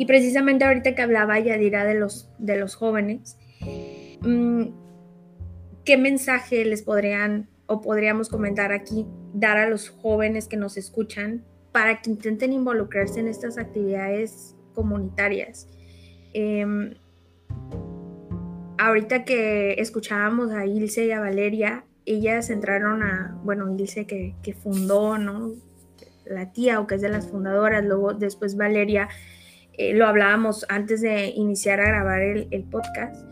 Y precisamente ahorita que hablaba Yadira de los, de los jóvenes, mm, ¿qué mensaje les podrían o podríamos comentar aquí, dar a los jóvenes que nos escuchan para que intenten involucrarse en estas actividades comunitarias? Em, ahorita que escuchábamos a Ilse y a Valeria, ellas entraron a, bueno, Ilse que, que fundó, ¿no? La tía o que es de las fundadoras, luego después Valeria, eh, lo hablábamos antes de iniciar a grabar el, podcast.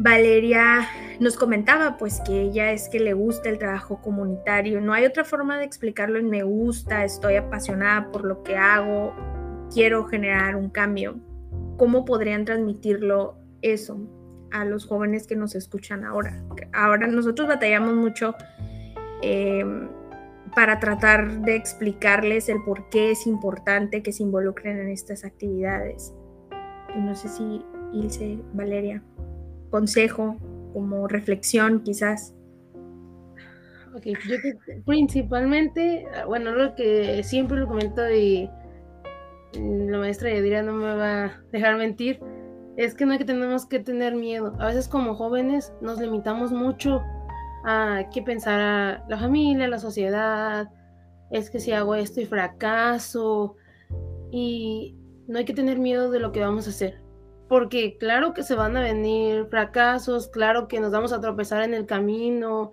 Valeria nos comentaba pues que ella es que le gusta el trabajo comunitario, no hay otra forma de explicarlo en me gusta, estoy apasionada por lo que hago, quiero generar un cambio. ¿Cómo podrían transmitirlo eso? a los jóvenes que nos escuchan ahora. Ahora nosotros batallamos mucho em, para tratar de explicarles el por qué es importante que se involucren en estas actividades. No sé si Ilse, Valeria, consejo, como reflexión quizás. Ok, yo principalmente, bueno, lo que siempre lo comento y la maestra Yadira no me va a dejar mentir, es que no tenemos que tener miedo. A veces como jóvenes nos limitamos mucho a qué pensar a la familia, la sociedad, es que si hago esto y fracaso y no hay que tener miedo de lo que vamos a hacer. Porque claro que se van a venir fracasos, claro que nos vamos a tropezar en el camino,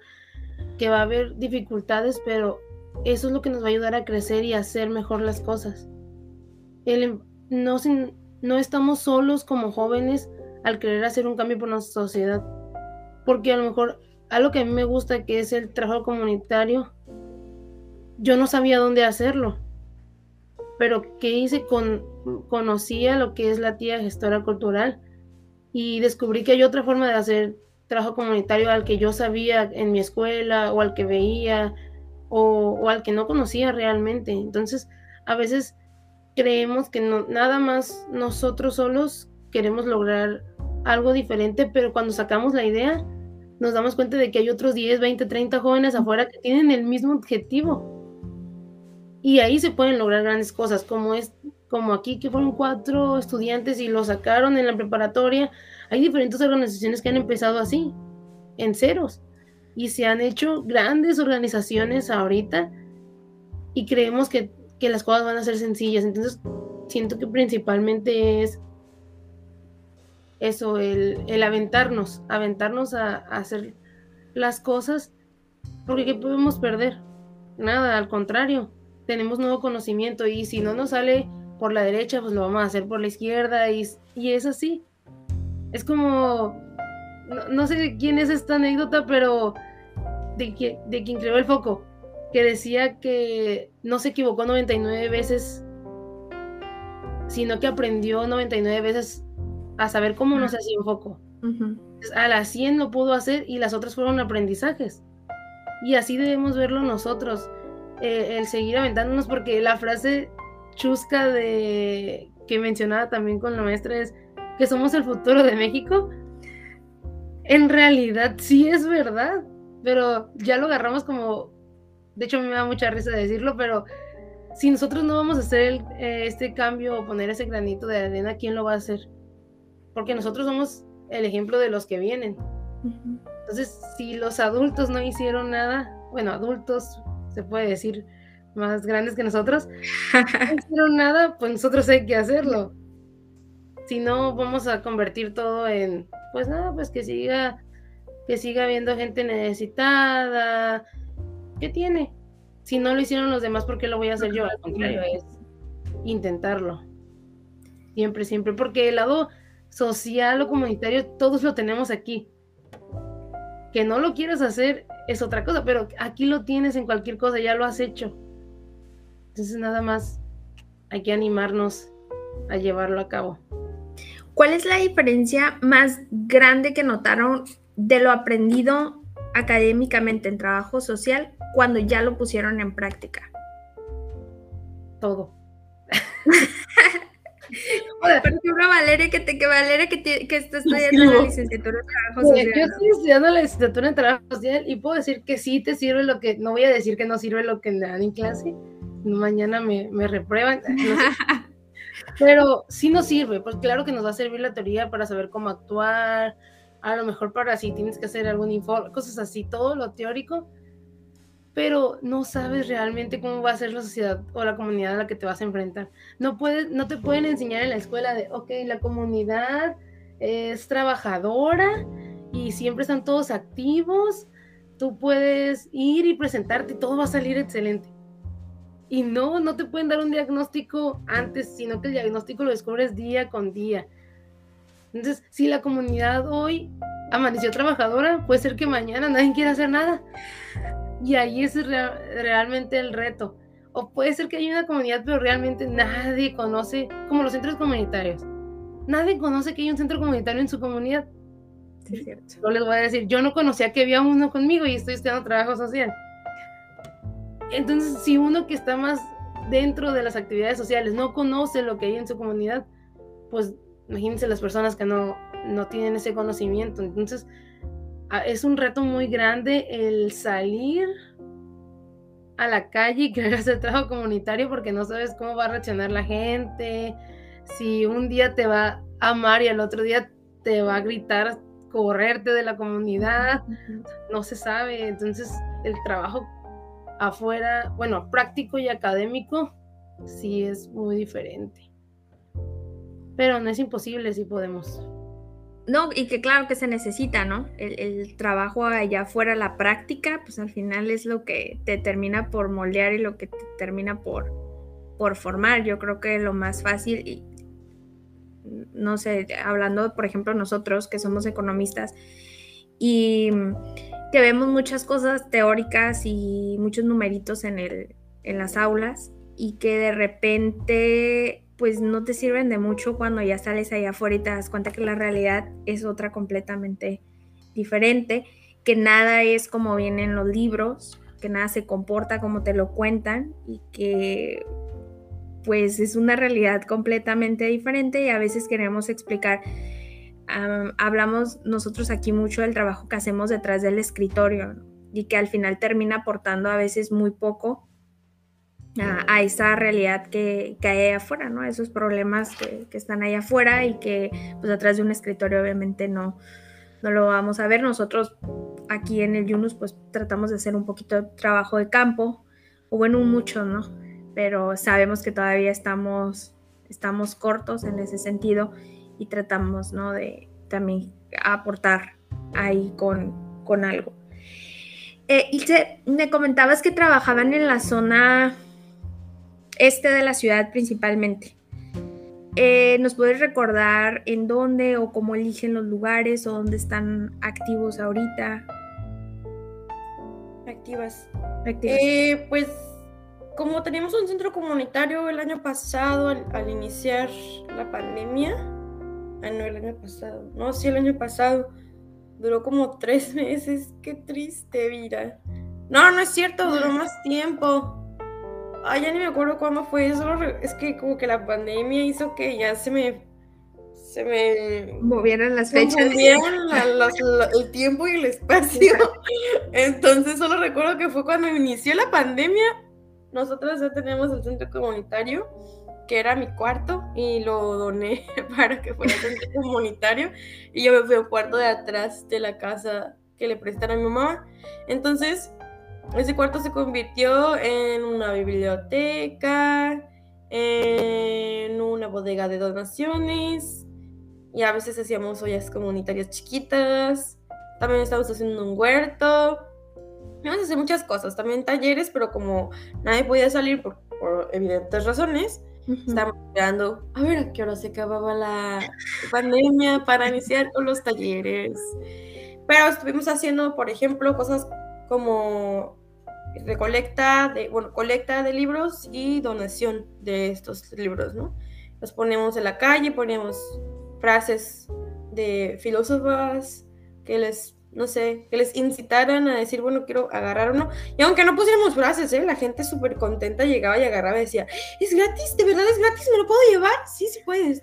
que va a haber dificultades, pero eso es lo que nos va a ayudar a crecer y a hacer mejor las cosas. El, no sin, no estamos solos como jóvenes al querer hacer un cambio por nuestra sociedad. Porque a lo mejor algo que a mí me gusta, que es el trabajo comunitario, yo no sabía dónde hacerlo. Pero que hice con conocía lo que es la tía gestora cultural y descubrí que hay otra forma de hacer trabajo comunitario al que yo sabía en mi escuela o al que veía o, o al que no conocía realmente. Entonces, a veces creemos que no, nada más nosotros solos queremos lograr algo diferente, pero cuando sacamos la idea, nos damos cuenta de que hay otros 10, 20, 30 jóvenes afuera que tienen el mismo objetivo. Y ahí se pueden lograr grandes cosas, como es como aquí que fueron cuatro estudiantes y lo sacaron en la preparatoria. Hay diferentes organizaciones que han empezado así, en ceros, y se han hecho grandes organizaciones ahorita y creemos que que las cosas van a ser sencillas. Entonces, siento que principalmente es eso, el, aventarnos, aventarnos a, hacer las cosas, porque ¿qué podemos perder? Nada, al contrario, tenemos nuevo conocimiento y si no nos sale por la derecha, pues lo vamos a hacer por la izquierda y, y es así. Es como, no, sé quién es esta anécdota, pero de, de quien creó el foco que decía que no se equivocó 99 veces, sino que aprendió 99 veces a saber cómo no se hacía un foco. A las 100 lo pudo hacer y las otras fueron aprendizajes. Y así debemos verlo nosotros, eh, el seguir aventándonos, porque la frase chusca de que mencionaba también con la maestra es que somos el futuro de México. En realidad sí es verdad, pero ya lo agarramos como de hecho, me da mucha risa decirlo, pero si nosotros no vamos a hacer eh, este cambio o poner ese granito de arena, ¿quién lo va a hacer? Porque nosotros somos el ejemplo de los que vienen. Entonces, si los adultos no hicieron nada, bueno, adultos se puede decir más grandes que nosotros, no hicieron nada, pues nosotros hay que hacerlo. Si no, vamos a convertir todo en, pues nada, pues que siga, que siga habiendo gente necesitada, ¿qué tiene? Si no lo hicieron los demás, ¿por qué lo voy a hacer yo? Al contrario, es intentarlo. Siempre, siempre, porque el lado social o comunitario, todos lo tenemos aquí. Que no lo quieras hacer es otra cosa, pero aquí lo tienes en cualquier cosa, ya lo has hecho. Entonces nada más hay que animarnos a llevarlo a cabo. ¿Cuál es la diferencia más grande que notaron de lo aprendido académicamente en trabajo social cuando ya lo pusieron en práctica? Todo. Ejemplo, Valeria, que, te, que Valeria que, que está estudiando la licenciatura en trabajo social. Yo estoy estudiando la licenciatura en trabajo social y puedo decir que sí te sirve lo que, no voy a decir que no sirve lo que dan en clase, mañana me, me reprueban. Pero sí nos sirve, pues claro que nos va a servir la teoría para saber cómo actuar, a lo mejor para si tienes que hacer algún informe, cosas así, todo lo teórico, pero no sabes realmente cómo va a ser la sociedad o la comunidad a la que te vas a enfrentar. No, puedes, no te pueden enseñar en la escuela de, ok, la comunidad es trabajadora y siempre están todos activos, tú puedes ir y presentarte y todo va a salir excelente. Y no, no te pueden dar un diagnóstico antes, sino que el diagnóstico lo descubres día con día. Entonces, si la comunidad hoy amaneció trabajadora, puede ser que mañana nadie quiera hacer nada. Y ahí es realmente el reto. O puede ser que haya una comunidad, pero realmente nadie conoce, como los centros comunitarios. Nadie conoce que hay un centro comunitario en su comunidad. Sí, cierto. Yo les voy a decir, yo no conocía que había uno conmigo y estoy estudiando trabajo social. Entonces, si uno que está más dentro de las actividades sociales no conoce lo que hay en su comunidad, pues imagínense las personas que no, no tienen ese conocimiento. Entonces, es un reto muy grande el salir a la calle y querer hacer trabajo comunitario porque no sabes cómo va a reaccionar la gente, si un día te va a amar y al otro día te va a gritar, correrte de la comunidad, no se sabe. Entonces, el trabajo afuera, bueno, práctico y académico, sí es muy diferente. Pero no es imposible si podemos. No, y que claro que se necesita, ¿no? El, trabajo allá afuera, la práctica, pues al final es lo que te termina por moldear y lo que te termina por, por formar. Yo creo que lo más fácil, y, no sé, hablando, por ejemplo, nosotros que somos economistas y que vemos muchas cosas teóricas y muchos numeritos en, el, en las aulas y que de repente pues no te sirven de mucho cuando ya sales allá afuera y te das cuenta que la realidad es otra completamente diferente, que nada es como viene en los libros, que nada se comporta como te lo cuentan y que pues es una realidad completamente diferente y a veces queremos explicar, hablamos nosotros aquí mucho del trabajo que hacemos detrás del escritorio y que al final termina aportando a veces muy poco a, esa realidad que, que, hay afuera, ¿no? Esos problemas que, están ahí afuera y que pues atrás de un escritorio obviamente no, no lo vamos a ver. Nosotros aquí en el Yunus pues tratamos de hacer un poquito de trabajo de campo, o bueno, mucho, ¿no? Pero sabemos que todavía estamos, estamos cortos en ese sentido y tratamos, ¿no? De también aportar ahí con, con algo. Eh, Ilse, me comentabas que trabajaban en la zona este de la ciudad principalmente. Eh, ¿Nos puedes recordar en dónde o cómo eligen los lugares o dónde están activos ahorita? Activas. Eh, pues como teníamos un centro comunitario el año pasado al, iniciar la pandemia, ah no, el año pasado, no, sí, el año pasado, duró como tres meses, qué triste, vida. No, no es cierto, duró más tiempo. Ay, ya ni me acuerdo cuándo fue eso. Es que como que la pandemia hizo que ya se me. Se me. Movieran las fechas. Movieron el tiempo y el espacio. Entonces solo recuerdo que fue cuando inició la pandemia. Nosotros ya teníamos el centro comunitario, que era mi cuarto, y lo doné para que fuera centro comunitario. Y yo me fui al cuarto de atrás de la casa que le prestaron a mi mamá. Entonces ese cuarto se convirtió en una biblioteca, en una bodega de donaciones y a veces hacíamos ollas comunitarias chiquitas. También estábamos haciendo un huerto. Íbamos a hacer muchas cosas, también talleres, pero como nadie podía salir por, evidentes razones, estábamos esperando a ver a qué hora se acababa la pandemia para iniciar con los talleres. Pero estuvimos haciendo, por ejemplo, cosas como recolecta de, bueno, colecta de libros y donación de estos libros, ¿no? Los ponemos en la calle, ponemos frases de filósofas que les, no sé, que les incitaran a decir, bueno, quiero agarrar uno. Y aunque no pusiéramos frases, ¿eh? La gente súper contenta llegaba y agarraba y decía, es gratis, de verdad es gratis, ¿me lo puedo llevar? Sí, sí puedes.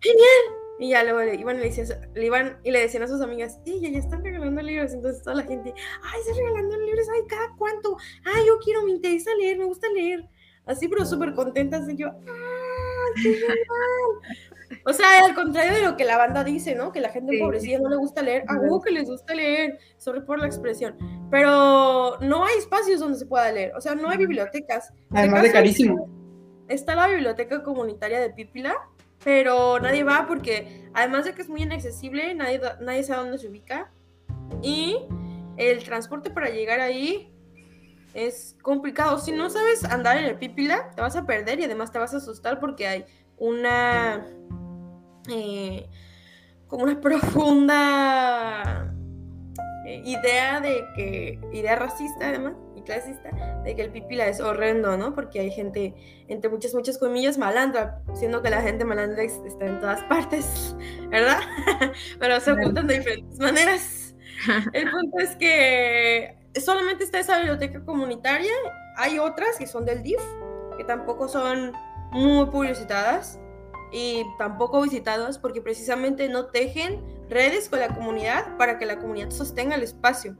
Genial. Y ya luego le iban, le, iban y le decían a sus amigas, sí, ya, están regalando libros. Entonces toda la gente, ay, están regalando libros, ay, cada cuánto, ay, yo quiero, me interesa leer, me gusta leer. Así, pero súper contentas. Y yo, ah, qué genial! O sea, al contrario de lo que la banda dice, ¿no? Que la gente empobrecida no le gusta leer. A huevo que les gusta leer, sorry por la expresión. Pero no hay espacios donde se pueda leer. O sea, no hay bibliotecas. Además de carísimo. Está la biblioteca comunitaria de Pípila, pero nadie va porque, además de que es muy inaccesible, nadie, nadie sabe dónde se ubica. Y el transporte para llegar ahí es complicado. Si no sabes andar en el Pípila, te vas a perder y además te vas a asustar porque hay una eh, como una profunda eh, idea de que, idea racista además y clasista, de que el pipila es horrendo, ¿no? Porque hay gente, entre muchas, muchas comillas, malandra, siendo que la gente malandra está en todas partes, ¿verdad? Pero se ocultan de diferentes maneras. El punto es que solamente está esa biblioteca comunitaria, hay otras que son del DIF, que tampoco son muy publicitadas y tampoco visitados porque precisamente no tejen redes con la comunidad para que la comunidad sostenga el espacio,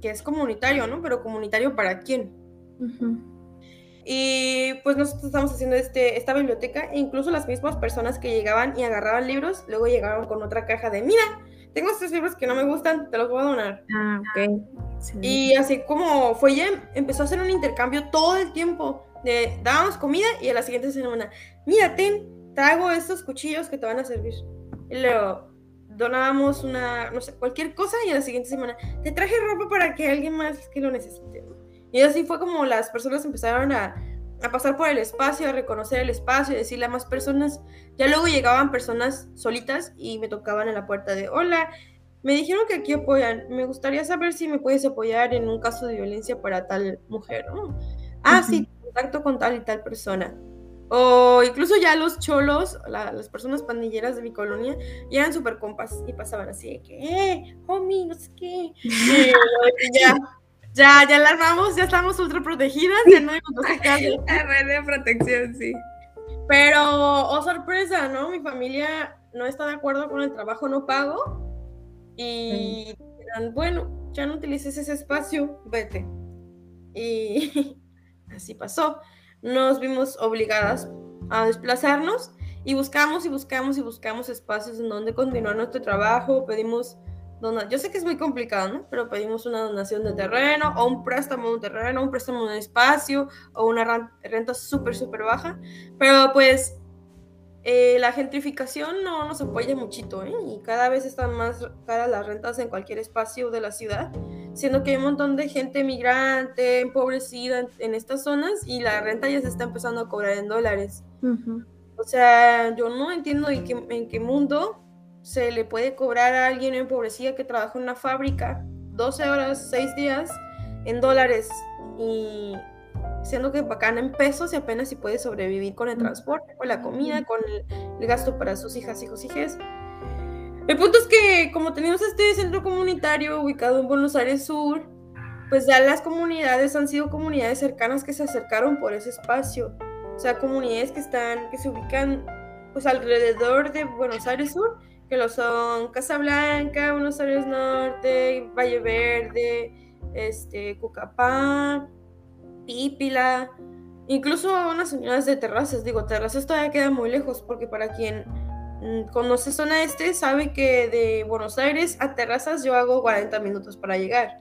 que es comunitario, ¿no? Pero comunitario para quién. Y pues nosotros estamos haciendo este, esta biblioteca e incluso las mismas personas que llegaban y agarraban libros, luego llegaban con otra caja de, mira, tengo estos libros que no me gustan, te los voy a donar. Ah, ok. Y así como fue ya, empezó a hacer un intercambio todo el tiempo. De, dábamos comida y a la siguiente semana, mira, ten, traigo estos cuchillos que te van a servir. Y luego donábamos una, no sé, cualquier cosa y a la siguiente semana te traje ropa para que alguien más que lo necesite. Y así fue como las personas empezaron a, a pasar por el espacio, a reconocer el espacio y decirle a más personas. Ya luego llegaban personas solitas y me tocaban en la puerta de, hola, me dijeron que aquí apoyan, me gustaría saber si me puedes apoyar en un caso de violencia para tal mujer. ¿no? Ah, sí, contacto con tal y tal persona. O incluso ya los cholos, las personas pandilleras de mi colonia, ya eran súper compas y pasaban así de que, eh, homie, no sé qué. Y, ya, ya, ya la armamos, ya estamos ultra protegidas, ya no hay de protección, sí. Pero, oh sorpresa, ¿no? Mi familia no está de acuerdo con el trabajo no pago y dirán, bueno, ya no utilices ese espacio, vete. Y así pasó nos vimos obligadas a desplazarnos y buscamos y buscamos y buscamos espacios en donde continuar nuestro trabajo, pedimos donación, yo sé que es muy complicado. Pero pedimos una donación de terreno o un préstamo de un terreno, un préstamo de espacio o una renta súper, súper baja, pero pues eh, la gentrificación no nos apoya muchito, ¿eh? Y cada vez están más caras las rentas en cualquier espacio de la ciudad, siendo que hay un montón de gente migrante, empobrecida en, estas zonas y la renta ya se está empezando a cobrar en dólares. O sea, yo no entiendo en qué, en qué mundo se le puede cobrar a alguien empobrecido que trabaja en una fábrica 12 horas, 6 días en dólares y siendo que pagan en pesos y apenas si puede sobrevivir con el transporte, con la comida, con el, gasto para sus hijas, hijos, hijas. El punto es que como tenemos este centro comunitario ubicado en Buenos Aires Sur, pues ya las comunidades han sido comunidades cercanas que se acercaron por ese espacio. O sea, comunidades que están, que se ubican pues alrededor de Buenos Aires Sur, que lo son Casablanca, Buenos Aires Norte, Valle Verde, este, Cucapá, Pípila, incluso unas señoras de terrazas. Digo, terrazas todavía queda muy lejos porque para quien conoce zona este sabe que de Buenos Aires a terrazas yo hago 40 minutos para llegar.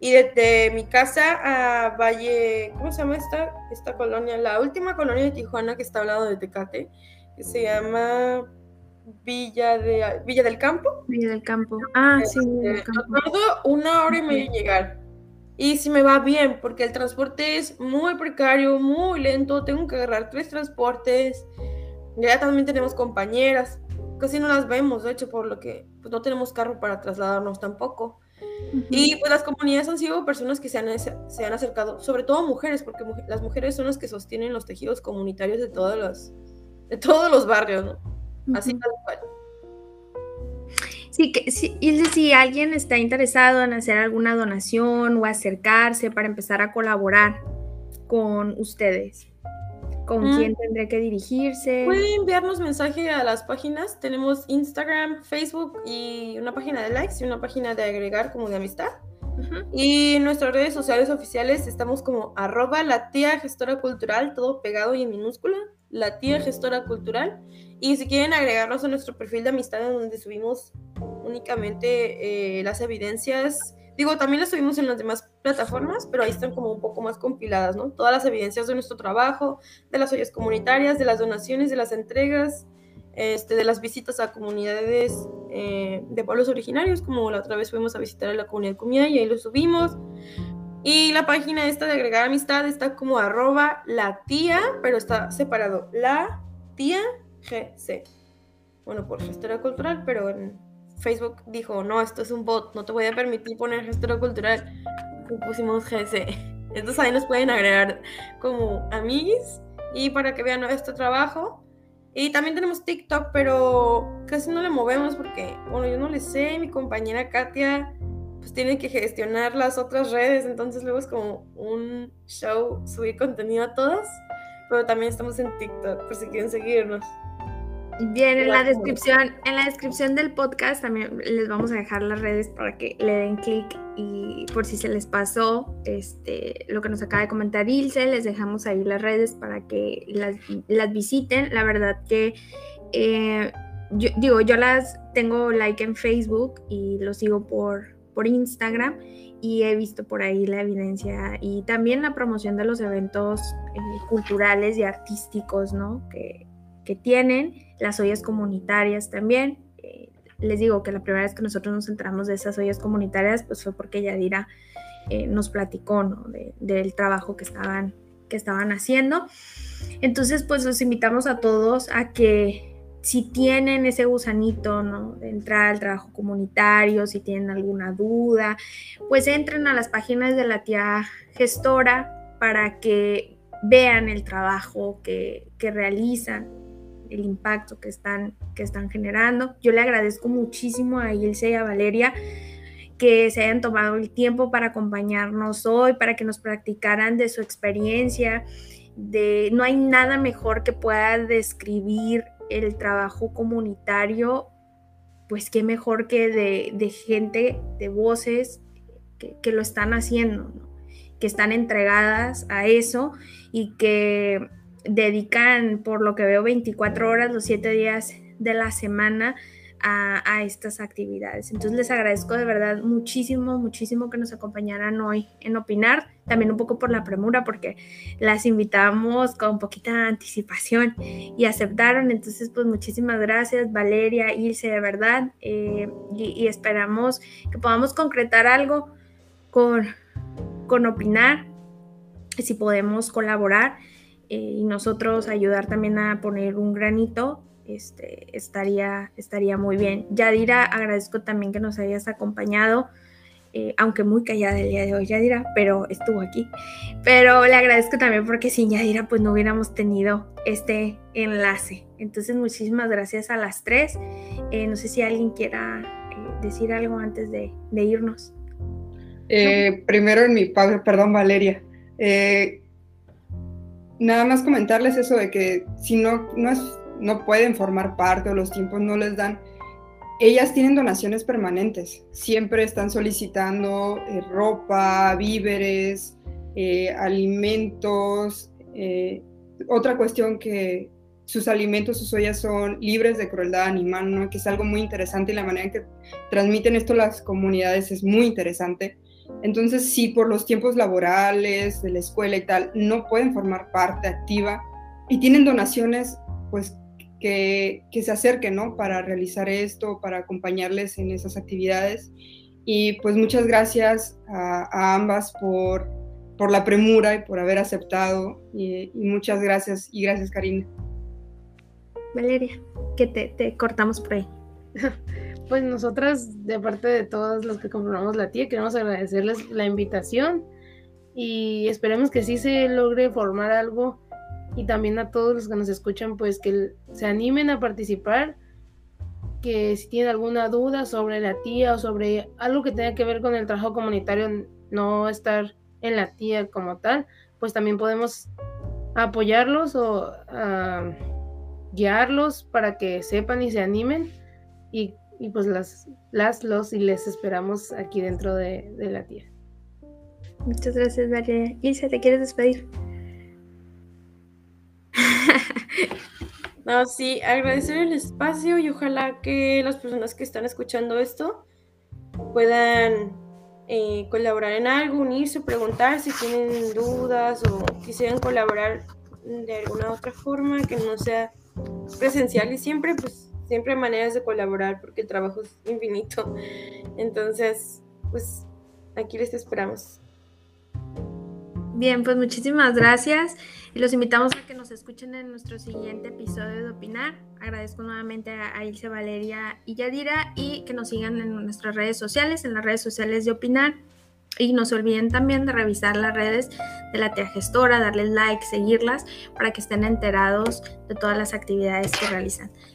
Y desde mi casa a Valle, ¿cómo se llama esta, esta colonia? La última colonia de Tijuana que está al lado de Tecate, que se llama Villa, de, Villa del Campo. Villa del Campo. Ah, sí, Villa del este, Campo. una hora y media llegar. Y si me va bien, porque el transporte es muy precario, muy lento, tengo que agarrar tres transportes. Ya también tenemos compañeras, casi no las vemos, de hecho, por lo que pues, no tenemos carro para trasladarnos tampoco. Y pues las comunidades han sido personas que se han, se han acercado, sobre todo mujeres, porque las mujeres son las que sostienen los tejidos comunitarios de, todos los, de todos los barrios, ¿no? Así tal cual. Sí, que sí, y si alguien está interesado en hacer alguna donación o acercarse para empezar a colaborar con ustedes, ¿con mm. quién tendré que dirigirse? Pueden enviarnos mensaje a las páginas. Tenemos Instagram, Facebook y una página de likes y una página de agregar como de amistad. Y en nuestras redes sociales oficiales estamos como arroba la tía gestora cultural, todo pegado y en minúscula. la tía gestora cultural. Y si quieren agregarnos a nuestro perfil de amistad en donde subimos únicamente eh, las evidencias, digo, también las subimos en las demás plataformas, pero ahí están como un poco más compiladas, ¿no? Todas las evidencias de nuestro trabajo, de las ollas comunitarias, de las donaciones, de las entregas, este, de las visitas a comunidades eh, de pueblos originarios, como la otra vez fuimos a visitar a la comunidad Cumia y ahí lo subimos. Y la página esta de agregar amistad está como arroba la tía, pero está separado, la tía GC. Bueno, por gestora cultural, pero en Facebook dijo, no, esto es un bot, no te voy a permitir poner gestora cultural. Pusimos GC. Entonces ahí nos pueden agregar como amiguis y para que vean nuestro trabajo. Y también tenemos TikTok, pero casi no le movemos porque, bueno, yo no le sé, mi compañera Katia pues tiene que gestionar las otras redes, entonces luego es como un show subir contenido a todas, pero también estamos en TikTok por si quieren seguirnos. Bien, en la descripción, en la descripción del podcast también les vamos a dejar las redes para que le den clic y por si se les pasó este, lo que nos acaba de comentar Ilse, les dejamos ahí las redes para que las, visiten. La verdad que eh, yo digo, yo las tengo like en Facebook y lo sigo por, por Instagram y he visto por ahí la evidencia y también la promoción de los eventos eh, culturales y artísticos, ¿no? Que, que tienen, las ollas comunitarias también. Eh, les digo que la primera vez que nosotros nos entramos de esas ollas comunitarias, pues fue porque Yadira eh, nos platicó ¿no? del trabajo que estaban, que estaban haciendo. Entonces, pues los invitamos a todos a que si tienen ese gusanito, ¿no? De entrar al trabajo comunitario, si tienen alguna duda, pues entren a las páginas de la tía gestora para que vean el trabajo que, que realizan el impacto que están, que están generando. Yo le agradezco muchísimo a Ilse y a Valeria que se hayan tomado el tiempo para acompañarnos hoy, para que nos practicaran de su experiencia. De, no hay nada mejor que pueda describir el trabajo comunitario, pues qué mejor que de, gente, de voces que, lo están haciendo, que están entregadas a eso y que dedican, por lo que veo, 24 horas los 7 días de la semana a, estas actividades. Entonces les agradezco de verdad muchísimo, muchísimo que nos acompañaran hoy en Opinar, también un poco por la premura, porque las invitamos con poquita anticipación y aceptaron. Entonces, pues muchísimas gracias, Valeria, Ilse, de verdad, eh, y, esperamos que podamos concretar algo con, con Opinar, si podemos colaborar. Eh, y nosotros ayudar también a poner un granito, este, estaría, estaría muy bien. Yadira, agradezco también que nos hayas acompañado, eh, aunque muy callada el día de hoy, Yadira, pero estuvo aquí. Pero le agradezco también porque sin Yadira pues no hubiéramos tenido este enlace. Entonces muchísimas gracias a las tres. Eh, no sé si alguien quiera decir algo antes de, irnos. primero en mi padre, perdón Valeria nada más comentarles eso de que si no, no, es, no pueden formar parte o los tiempos no les dan, ellas tienen donaciones permanentes, siempre están solicitando eh, ropa, víveres, eh, alimentos. Eh, otra cuestión que sus alimentos, sus ollas son libres de crueldad animal, ¿no? que es algo muy interesante y la manera en que transmiten esto las comunidades es muy interesante. Entonces, si por los tiempos laborales, de la escuela y tal, no pueden formar parte activa y tienen donaciones, pues que, se acerquen, ¿no? Para realizar esto, para acompañarles en esas actividades. Y pues muchas gracias a, ambas por, por, la premura y por haber aceptado. Y, muchas gracias y gracias, Karina. Valeria, que te, te cortamos por ahí. Pues nosotras, de parte de todos los que compramos la tía, queremos agradecerles la invitación y esperemos que sí se logre formar algo. Y también a todos los que nos escuchan, pues que se animen a participar, que si tienen alguna duda sobre la tía o sobre algo que tenga que ver con el trabajo comunitario, no estar en la tía como tal, pues también podemos apoyarlos o ah, guiarlos para que sepan y se animen y y pues las, las, los y les esperamos aquí dentro de, la tía. Muchas gracias, María. Ilse, ¿te quieres despedir? No, sí, agradecer el espacio y ojalá que las personas que están escuchando esto puedan eh, colaborar en algo, unirse, preguntar si tienen dudas o quisieran colaborar de alguna otra forma que no sea presencial y siempre, pues, siempre hay maneras de colaborar porque el trabajo es infinito. Entonces, pues, aquí les esperamos. Bien, pues muchísimas gracias y los invitamos a que nos escuchen en nuestro siguiente episodio de Opinar. Agradezco nuevamente a, Ilse Valeria y Yadira y que nos sigan en nuestras redes sociales, en las redes sociales de Opinar. Y no se olviden también de revisar las redes de la tía gestora, darles like, seguirlas para que estén enterados de todas las actividades que realizan.